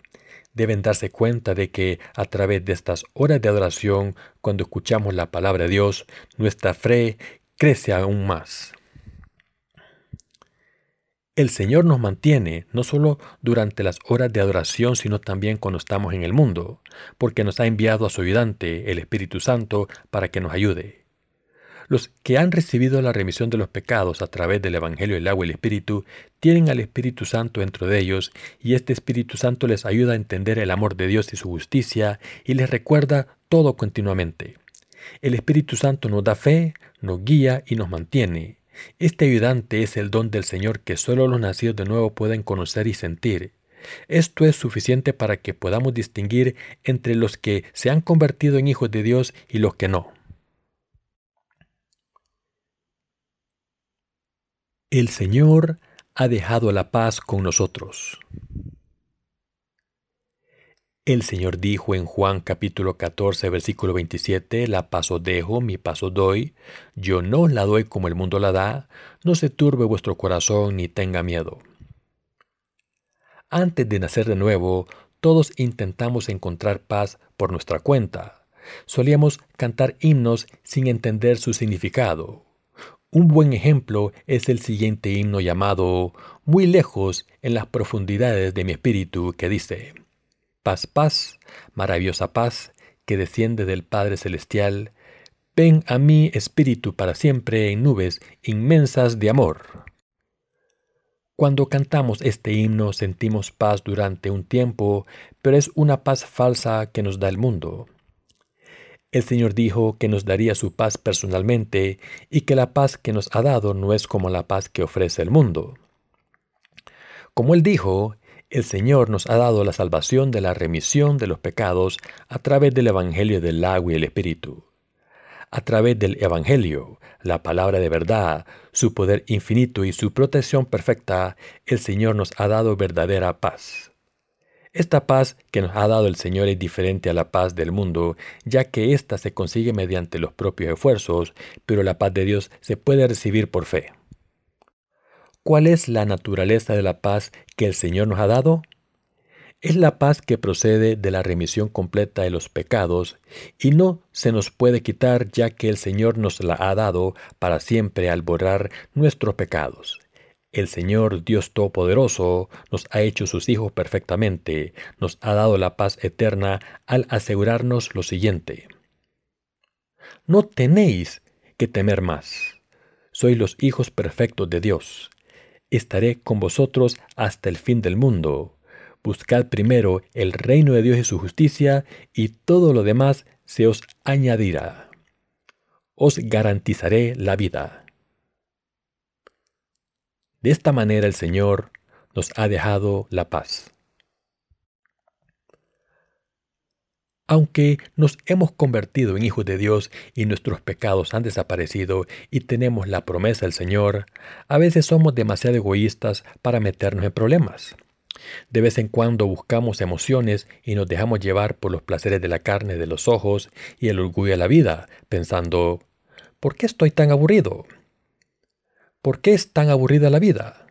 Deben darse cuenta de que a través de estas horas de adoración, cuando escuchamos la palabra de Dios, nuestra fe crece aún más. El Señor nos mantiene no solo durante las horas de adoración, sino también cuando estamos en el mundo, porque nos ha enviado a su ayudante, el Espíritu Santo, para que nos ayude. Los que han recibido la remisión de los pecados a través del Evangelio del agua y el Espíritu tienen al Espíritu Santo dentro de ellos y este Espíritu Santo les ayuda a entender el amor de Dios y su justicia y les recuerda todo continuamente. El Espíritu Santo nos da fe, nos guía y nos mantiene. Este ayudante es el don del Señor que solo los nacidos de nuevo pueden conocer y sentir. Esto es suficiente para que podamos distinguir entre los que se han convertido en hijos de Dios y los que no. El Señor ha dejado la paz con nosotros. El Señor dijo en Juan capítulo 14 versículo 27, La paz os dejo, mi paz os doy, yo no la doy como el mundo la da, no se turbe vuestro corazón ni tenga miedo. Antes de nacer de nuevo, todos intentamos encontrar paz por nuestra cuenta. Solíamos cantar himnos sin entender su significado. Un buen ejemplo es el siguiente himno llamado Muy lejos en las profundidades de mi espíritu que dice, Paz, paz, maravillosa paz, que desciende del Padre Celestial, ven a mí espíritu para siempre en nubes inmensas de amor. Cuando cantamos este himno sentimos paz durante un tiempo, pero es una paz falsa que nos da el mundo. El Señor dijo que nos daría su paz personalmente y que la paz que nos ha dado no es como la paz que ofrece el mundo. Como Él dijo, el Señor nos ha dado la salvación de la remisión de los pecados a través del Evangelio del agua y el Espíritu. A través del Evangelio, la palabra de verdad, su poder infinito y su protección perfecta, el Señor nos ha dado verdadera paz. Esta paz que nos ha dado el Señor es diferente a la paz del mundo, ya que ésta se consigue mediante los propios esfuerzos, pero la paz de Dios se puede recibir por fe. ¿Cuál es la naturaleza de la paz que el Señor nos ha dado? Es la paz que procede de la remisión completa de los pecados y no se nos puede quitar ya que el Señor nos la ha dado para siempre al borrar nuestros pecados. El Señor Dios Todopoderoso nos ha hecho sus hijos perfectamente, nos ha dado la paz eterna al asegurarnos lo siguiente. No tenéis que temer más. Sois los hijos perfectos de Dios estaré con vosotros hasta el fin del mundo. Buscad primero el reino de Dios y su justicia, y todo lo demás se os añadirá. Os garantizaré la vida. De esta manera el Señor nos ha dejado la paz. Aunque nos hemos convertido en hijos de Dios y nuestros pecados han desaparecido y tenemos la promesa del Señor, a veces somos demasiado egoístas para meternos en problemas. De vez en cuando buscamos emociones y nos dejamos llevar por los placeres de la carne, de los ojos y el orgullo de la vida, pensando, ¿por qué estoy tan aburrido? ¿Por qué es tan aburrida la vida?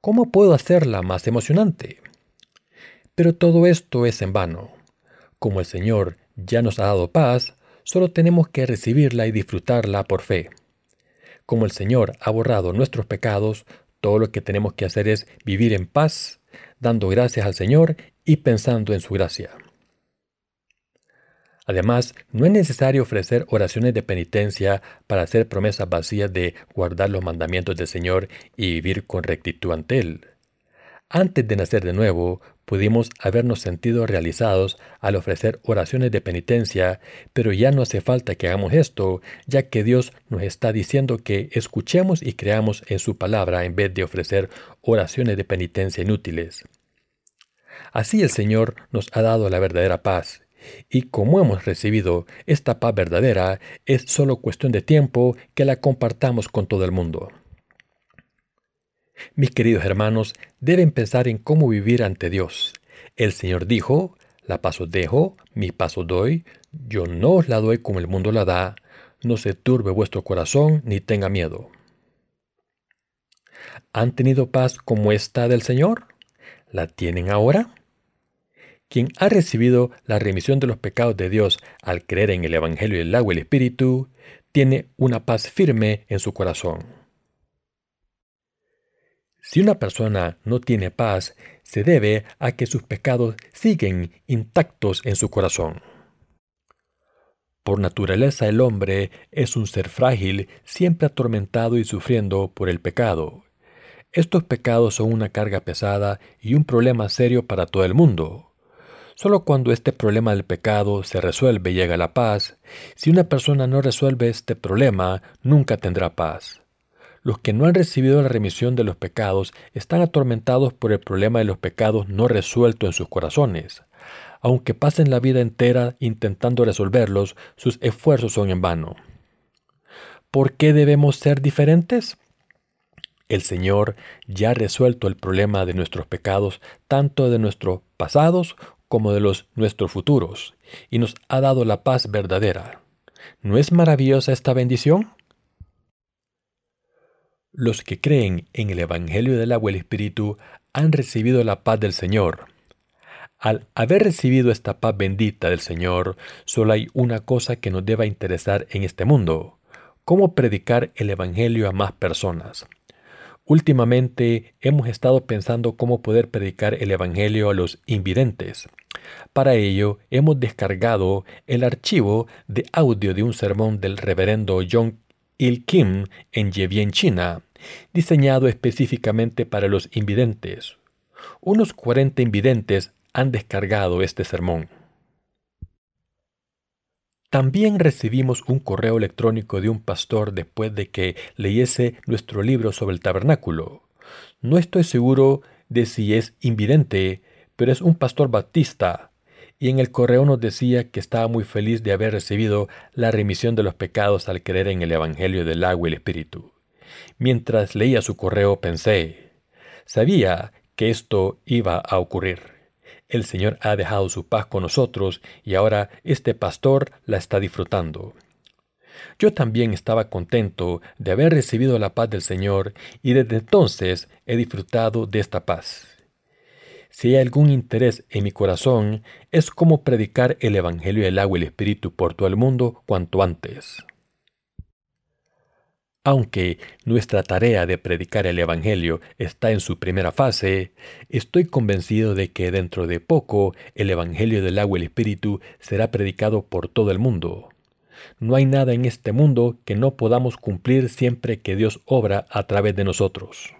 ¿Cómo puedo hacerla más emocionante? Pero todo esto es en vano. Como el Señor ya nos ha dado paz, solo tenemos que recibirla y disfrutarla por fe. Como el Señor ha borrado nuestros pecados, todo lo que tenemos que hacer es vivir en paz, dando gracias al Señor y pensando en su gracia. Además, no es necesario ofrecer oraciones de penitencia para hacer promesas vacías de guardar los mandamientos del Señor y vivir con rectitud ante Él. Antes de nacer de nuevo, pudimos habernos sentido realizados al ofrecer oraciones de penitencia, pero ya no hace falta que hagamos esto, ya que Dios nos está diciendo que escuchemos y creamos en su palabra en vez de ofrecer oraciones de penitencia inútiles. Así el Señor nos ha dado la verdadera paz, y como hemos recibido esta paz verdadera, es solo cuestión de tiempo que la compartamos con todo el mundo. Mis queridos hermanos, deben pensar en cómo vivir ante Dios. El Señor dijo, la paso dejo, mi paso doy, yo no os la doy como el mundo la da, no se turbe vuestro corazón ni tenga miedo. ¿Han tenido paz como esta del Señor? ¿La tienen ahora? Quien ha recibido la remisión de los pecados de Dios al creer en el Evangelio del agua y el Espíritu, tiene una paz firme en su corazón. Si una persona no tiene paz, se debe a que sus pecados siguen intactos en su corazón. Por naturaleza el hombre es un ser frágil, siempre atormentado y sufriendo por el pecado. Estos pecados son una carga pesada y un problema serio para todo el mundo. Solo cuando este problema del pecado se resuelve llega la paz. Si una persona no resuelve este problema, nunca tendrá paz. Los que no han recibido la remisión de los pecados están atormentados por el problema de los pecados no resuelto en sus corazones. Aunque pasen la vida entera intentando resolverlos, sus esfuerzos son en vano. ¿Por qué debemos ser diferentes? El Señor ya ha resuelto el problema de nuestros pecados, tanto de nuestros pasados como de los nuestros futuros, y nos ha dado la paz verdadera. ¿No es maravillosa esta bendición? Los que creen en el Evangelio del agua y el Espíritu han recibido la paz del Señor. Al haber recibido esta paz bendita del Señor, solo hay una cosa que nos deba interesar en este mundo, cómo predicar el Evangelio a más personas. Últimamente hemos estado pensando cómo poder predicar el Evangelio a los invidentes. Para ello hemos descargado el archivo de audio de un sermón del reverendo John Il Kim en Yevien, China, diseñado específicamente para los invidentes. Unos 40 invidentes han descargado este sermón. También recibimos un correo electrónico de un pastor después de que leyese nuestro libro sobre el tabernáculo. No estoy seguro de si es invidente, pero es un pastor baptista, y en el correo nos decía que estaba muy feliz de haber recibido la remisión de los pecados al creer en el Evangelio del agua y el Espíritu. Mientras leía su correo pensé, sabía que esto iba a ocurrir. El Señor ha dejado su paz con nosotros y ahora este pastor la está disfrutando. Yo también estaba contento de haber recibido la paz del Señor y desde entonces he disfrutado de esta paz. Si hay algún interés en mi corazón, es cómo predicar el Evangelio del agua y el Espíritu por todo el mundo cuanto antes. Aunque nuestra tarea de predicar el Evangelio está en su primera fase, estoy convencido de que dentro de poco el Evangelio del agua y el Espíritu será predicado por todo el mundo. No hay nada en este mundo que no podamos cumplir siempre que Dios obra a través de nosotros.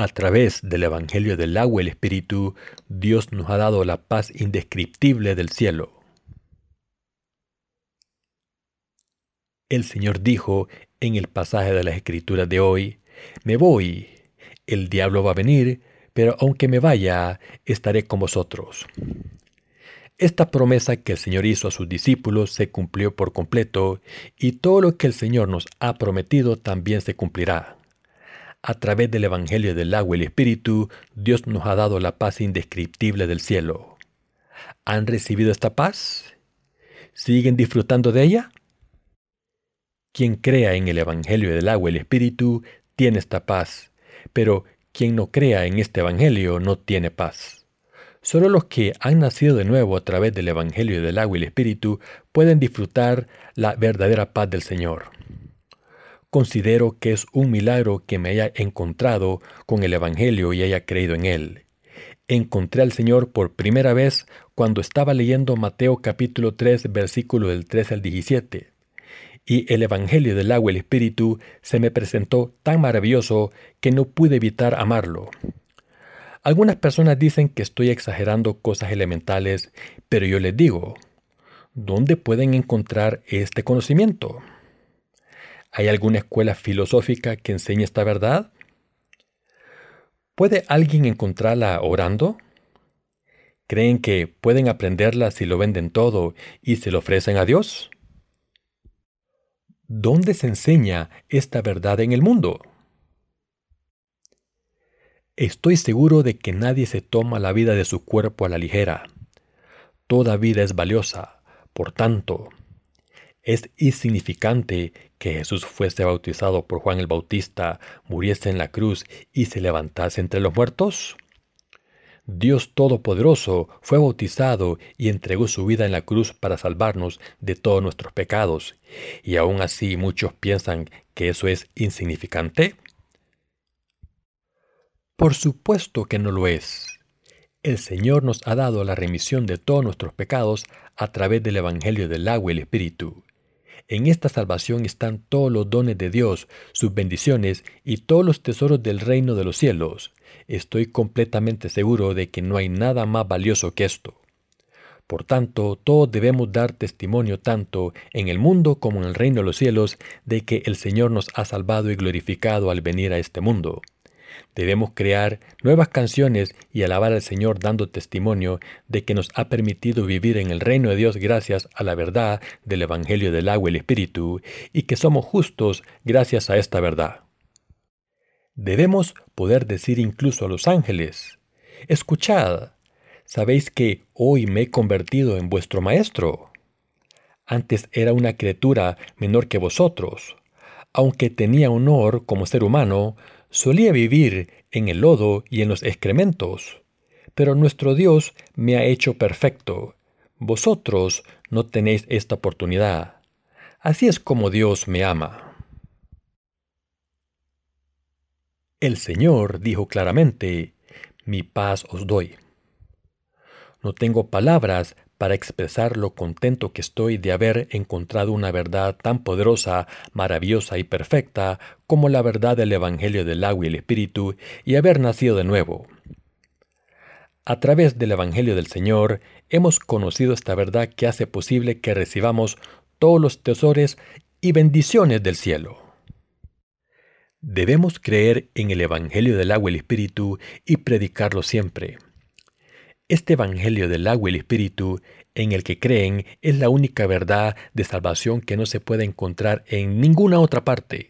A través del Evangelio del agua y el Espíritu, Dios nos ha dado la paz indescriptible del cielo. El Señor dijo en el pasaje de las Escrituras de hoy, Me voy, el diablo va a venir, pero aunque me vaya, estaré con vosotros. Esta promesa que el Señor hizo a sus discípulos se cumplió por completo, y todo lo que el Señor nos ha prometido también se cumplirá. A través del Evangelio del agua y el Espíritu, Dios nos ha dado la paz indescriptible del cielo. ¿Han recibido esta paz? ¿Siguen disfrutando de ella? Quien crea en el Evangelio del agua y el Espíritu tiene esta paz, pero quien no crea en este Evangelio no tiene paz. Solo los que han nacido de nuevo a través del Evangelio del agua y el Espíritu pueden disfrutar la verdadera paz del Señor. Considero que es un milagro que me haya encontrado con el Evangelio y haya creído en él. Encontré al Señor por primera vez cuando estaba leyendo Mateo capítulo 3 versículo del 3 al 17. Y el Evangelio del agua y el Espíritu se me presentó tan maravilloso que no pude evitar amarlo. Algunas personas dicen que estoy exagerando cosas elementales, pero yo les digo, ¿dónde pueden encontrar este conocimiento? ¿Hay alguna escuela filosófica que enseñe esta verdad? ¿Puede alguien encontrarla orando? ¿Creen que pueden aprenderla si lo venden todo y se lo ofrecen a Dios? ¿Dónde se enseña esta verdad en el mundo? Estoy seguro de que nadie se toma la vida de su cuerpo a la ligera. Toda vida es valiosa. Por tanto, es insignificante que Jesús fuese bautizado por Juan el Bautista, muriese en la cruz y se levantase entre los muertos? Dios Todopoderoso fue bautizado y entregó su vida en la cruz para salvarnos de todos nuestros pecados, y aún así muchos piensan que eso es insignificante. Por supuesto que no lo es. El Señor nos ha dado la remisión de todos nuestros pecados a través del Evangelio del agua y el Espíritu. En esta salvación están todos los dones de Dios, sus bendiciones y todos los tesoros del reino de los cielos. Estoy completamente seguro de que no hay nada más valioso que esto. Por tanto, todos debemos dar testimonio tanto en el mundo como en el reino de los cielos de que el Señor nos ha salvado y glorificado al venir a este mundo. Debemos crear nuevas canciones y alabar al Señor dando testimonio de que nos ha permitido vivir en el reino de Dios gracias a la verdad del Evangelio del agua y el Espíritu y que somos justos gracias a esta verdad. Debemos poder decir incluso a los ángeles, escuchad, ¿sabéis que hoy me he convertido en vuestro Maestro? Antes era una criatura menor que vosotros. Aunque tenía honor como ser humano, solía vivir en el lodo y en los excrementos. Pero nuestro Dios me ha hecho perfecto. Vosotros no tenéis esta oportunidad. Así es como Dios me ama. El Señor dijo claramente, mi paz os doy. No tengo palabras para expresar lo contento que estoy de haber encontrado una verdad tan poderosa, maravillosa y perfecta como la verdad del Evangelio del agua y el Espíritu y haber nacido de nuevo. A través del Evangelio del Señor hemos conocido esta verdad que hace posible que recibamos todos los tesoros y bendiciones del cielo. Debemos creer en el Evangelio del agua y el Espíritu y predicarlo siempre. Este Evangelio del agua y el Espíritu en el que creen es la única verdad de salvación que no se puede encontrar en ninguna otra parte.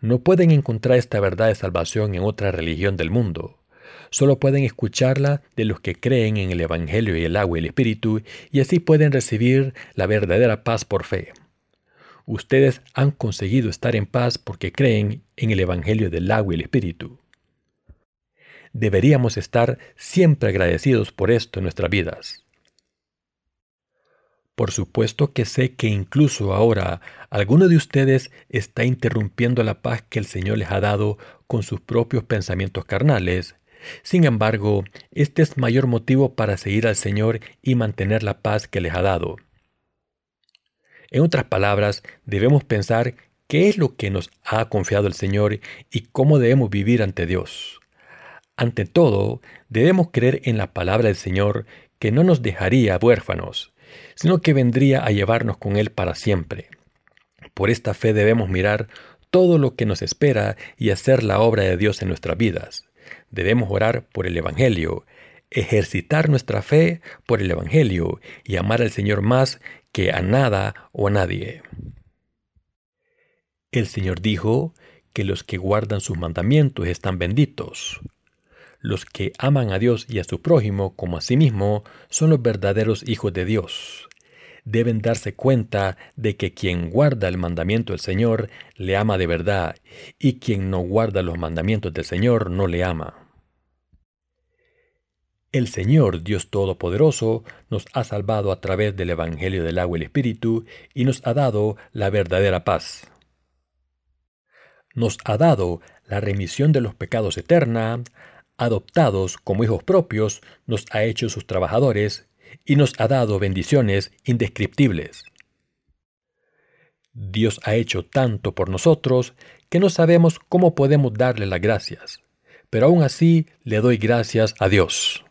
No pueden encontrar esta verdad de salvación en otra religión del mundo. Solo pueden escucharla de los que creen en el Evangelio y el agua y el Espíritu y así pueden recibir la verdadera paz por fe. Ustedes han conseguido estar en paz porque creen en el Evangelio del agua y el Espíritu. Deberíamos estar siempre agradecidos por esto en nuestras vidas. Por supuesto que sé que incluso ahora alguno de ustedes está interrumpiendo la paz que el Señor les ha dado con sus propios pensamientos carnales. Sin embargo, este es mayor motivo para seguir al Señor y mantener la paz que les ha dado. En otras palabras, debemos pensar qué es lo que nos ha confiado el Señor y cómo debemos vivir ante Dios. Ante todo, debemos creer en la palabra del Señor que no nos dejaría huérfanos, sino que vendría a llevarnos con Él para siempre. Por esta fe debemos mirar todo lo que nos espera y hacer la obra de Dios en nuestras vidas. Debemos orar por el Evangelio, ejercitar nuestra fe por el Evangelio y amar al Señor más que a nada o a nadie. El Señor dijo que los que guardan sus mandamientos están benditos. Los que aman a Dios y a su prójimo como a sí mismo son los verdaderos hijos de Dios. Deben darse cuenta de que quien guarda el mandamiento del Señor le ama de verdad, y quien no guarda los mandamientos del Señor no le ama. El Señor Dios Todopoderoso nos ha salvado a través del Evangelio del agua y el Espíritu y nos ha dado la verdadera paz. Nos ha dado la remisión de los pecados eterna, adoptados como hijos propios, nos ha hecho sus trabajadores y nos ha dado bendiciones indescriptibles. Dios ha hecho tanto por nosotros que no sabemos cómo podemos darle las gracias, pero aún así le doy gracias a Dios.